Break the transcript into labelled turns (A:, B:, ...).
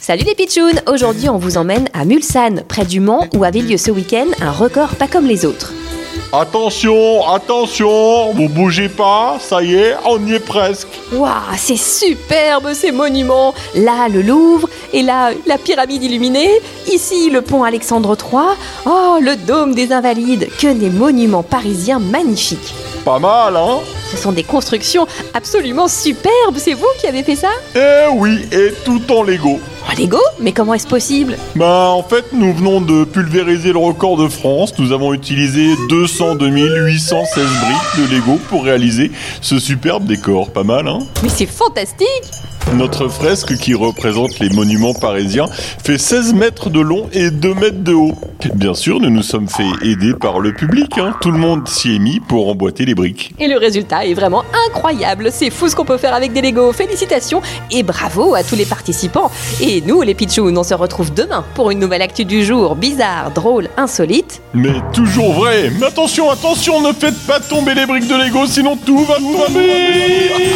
A: Salut les pitchouns Aujourd'hui on vous emmène à Mulsanne, près du Mans, où avait lieu ce week-end un record pas comme les autres.
B: Attention, attention, vous bougez pas, ça y est, on y est presque.
A: Waouh, c'est superbe ces monuments Là le Louvre, et là la pyramide illuminée, ici le pont Alexandre III, oh le dôme des Invalides, que des monuments parisiens magnifiques.
B: Pas mal, hein?
A: Ce sont des constructions absolument superbes, c'est vous qui avez fait ça?
B: Eh oui, et tout en Lego.
A: Oh Lego? Mais comment est-ce possible?
B: Bah en fait, nous venons de pulvériser le record de France. Nous avons utilisé 202 816 briques de Lego pour réaliser ce superbe décor. Pas mal, hein?
A: Mais c'est fantastique
B: Notre fresque qui représente les monuments parisiens fait 16 mètres de long et 2 mètres de haut. Bien sûr, nous nous sommes fait aider par le public. Hein. Tout le monde s'y est mis pour emboîter les briques.
A: Et le résultat est vraiment incroyable. C'est fou ce qu'on peut faire avec des Lego. Félicitations et bravo à tous les participants. Et nous, les Pitchouns, on se retrouve demain pour une nouvelle actu du jour, bizarre, drôle, insolite.
B: Mais toujours vrai. Mais attention, attention, ne faites pas tomber les briques de Lego, sinon tout va tomber.